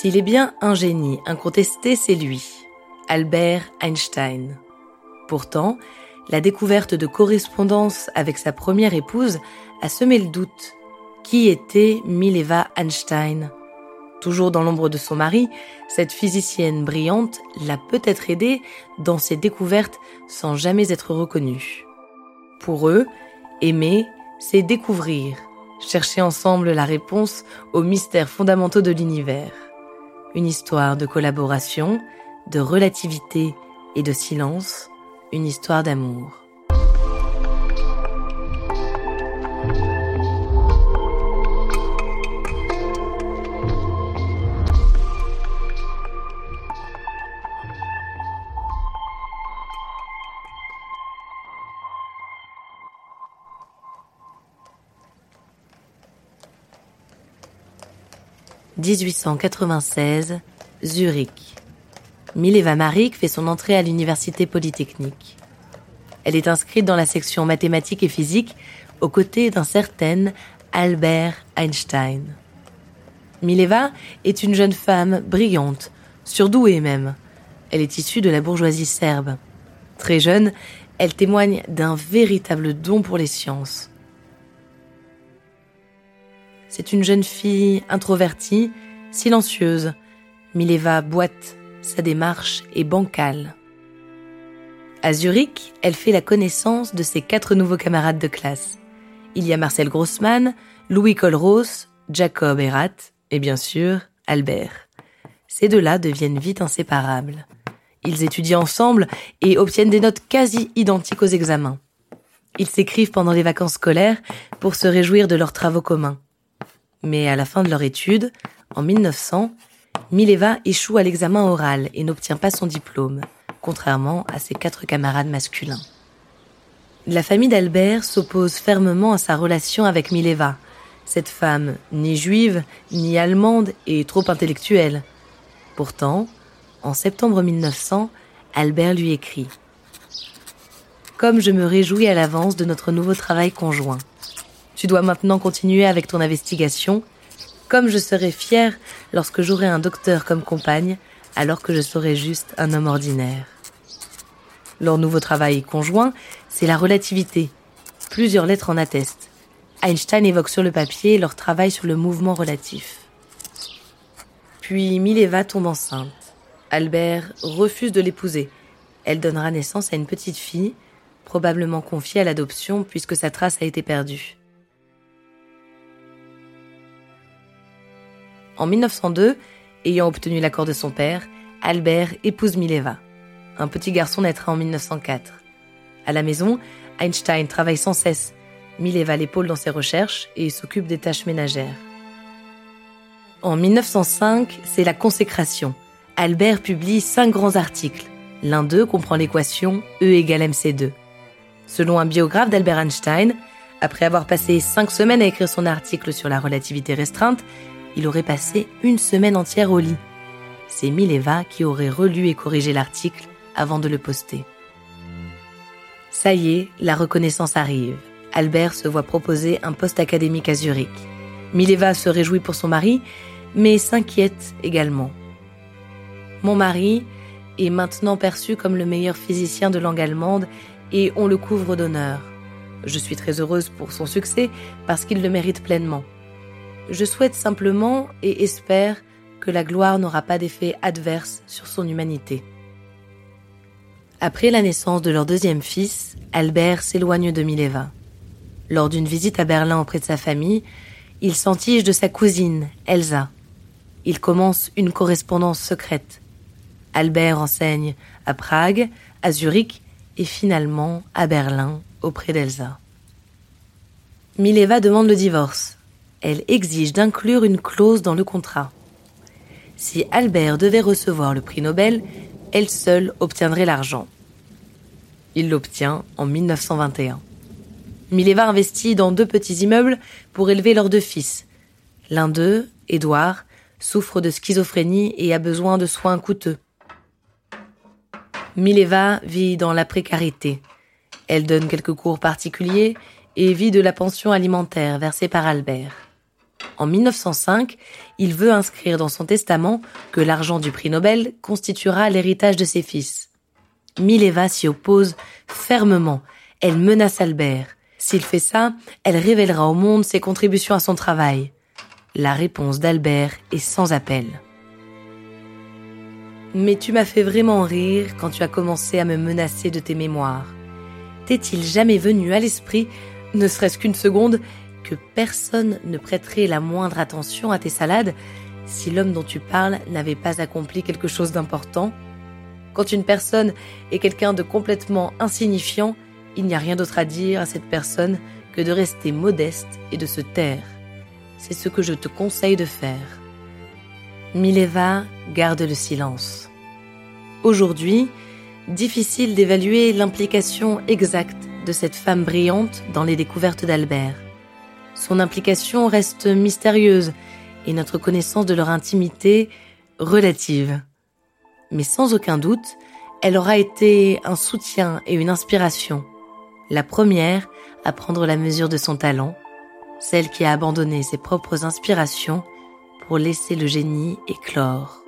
S'il est bien un génie incontesté, c'est lui, Albert Einstein. Pourtant, la découverte de correspondance avec sa première épouse a semé le doute. Qui était Mileva Einstein? Toujours dans l'ombre de son mari, cette physicienne brillante l'a peut-être aidé dans ses découvertes sans jamais être reconnue. Pour eux, aimer, c'est découvrir, chercher ensemble la réponse aux mystères fondamentaux de l'univers. Une histoire de collaboration, de relativité et de silence, une histoire d'amour. 1896, Zurich. Mileva Marik fait son entrée à l'université polytechnique. Elle est inscrite dans la section mathématiques et physique aux côtés d'un certain Albert Einstein. Mileva est une jeune femme brillante, surdouée même. Elle est issue de la bourgeoisie serbe. Très jeune, elle témoigne d'un véritable don pour les sciences. C'est une jeune fille introvertie, silencieuse. Mileva boite, sa démarche est bancale. À Zurich, elle fait la connaissance de ses quatre nouveaux camarades de classe. Il y a Marcel Grossmann, Louis Colros, Jacob Erat et bien sûr Albert. Ces deux-là deviennent vite inséparables. Ils étudient ensemble et obtiennent des notes quasi identiques aux examens. Ils s'écrivent pendant les vacances scolaires pour se réjouir de leurs travaux communs. Mais à la fin de leur étude, en 1900, Mileva échoue à l'examen oral et n'obtient pas son diplôme, contrairement à ses quatre camarades masculins. La famille d'Albert s'oppose fermement à sa relation avec Mileva, cette femme ni juive, ni allemande et trop intellectuelle. Pourtant, en septembre 1900, Albert lui écrit Comme je me réjouis à l'avance de notre nouveau travail conjoint. Tu dois maintenant continuer avec ton investigation, comme je serai fier lorsque j'aurai un docteur comme compagne, alors que je serai juste un homme ordinaire. Leur nouveau travail conjoint, c'est la relativité. Plusieurs lettres en attestent. Einstein évoque sur le papier leur travail sur le mouvement relatif. Puis Mileva tombe enceinte. Albert refuse de l'épouser. Elle donnera naissance à une petite fille, probablement confiée à l'adoption puisque sa trace a été perdue. En 1902, ayant obtenu l'accord de son père, Albert épouse Mileva. Un petit garçon naîtra en 1904. À la maison, Einstein travaille sans cesse. Mileva l'épaule dans ses recherches et s'occupe des tâches ménagères. En 1905, c'est la consécration. Albert publie cinq grands articles. L'un d'eux comprend l'équation E égale MC2. Selon un biographe d'Albert Einstein, après avoir passé cinq semaines à écrire son article sur la relativité restreinte, il aurait passé une semaine entière au lit. C'est Mileva qui aurait relu et corrigé l'article avant de le poster. Ça y est, la reconnaissance arrive. Albert se voit proposer un poste académique à Zurich. Mileva se réjouit pour son mari, mais s'inquiète également. Mon mari est maintenant perçu comme le meilleur physicien de langue allemande et on le couvre d'honneur. Je suis très heureuse pour son succès parce qu'il le mérite pleinement. Je souhaite simplement et espère que la gloire n'aura pas d'effet adverse sur son humanité. Après la naissance de leur deuxième fils, Albert s'éloigne de Mileva. Lors d'une visite à Berlin auprès de sa famille, il s'entige de sa cousine, Elsa. Il commence une correspondance secrète. Albert enseigne à Prague, à Zurich et finalement à Berlin auprès d'Elsa. Mileva demande le divorce. Elle exige d'inclure une clause dans le contrat. Si Albert devait recevoir le prix Nobel, elle seule obtiendrait l'argent. Il l'obtient en 1921. Mileva investit dans deux petits immeubles pour élever leurs deux fils. L'un d'eux, Édouard, souffre de schizophrénie et a besoin de soins coûteux. Mileva vit dans la précarité. Elle donne quelques cours particuliers et vit de la pension alimentaire versée par Albert. En 1905, il veut inscrire dans son testament que l'argent du prix Nobel constituera l'héritage de ses fils. Mileva s'y oppose fermement. Elle menace Albert. S'il fait ça, elle révélera au monde ses contributions à son travail. La réponse d'Albert est sans appel. Mais tu m'as fait vraiment rire quand tu as commencé à me menacer de tes mémoires. T'est-il jamais venu à l'esprit, ne serait-ce qu'une seconde, personne ne prêterait la moindre attention à tes salades si l'homme dont tu parles n'avait pas accompli quelque chose d'important Quand une personne est quelqu'un de complètement insignifiant, il n'y a rien d'autre à dire à cette personne que de rester modeste et de se taire. C'est ce que je te conseille de faire. Mileva garde le silence. Aujourd'hui, difficile d'évaluer l'implication exacte de cette femme brillante dans les découvertes d'Albert. Son implication reste mystérieuse et notre connaissance de leur intimité relative. Mais sans aucun doute, elle aura été un soutien et une inspiration. La première à prendre la mesure de son talent, celle qui a abandonné ses propres inspirations pour laisser le génie éclore.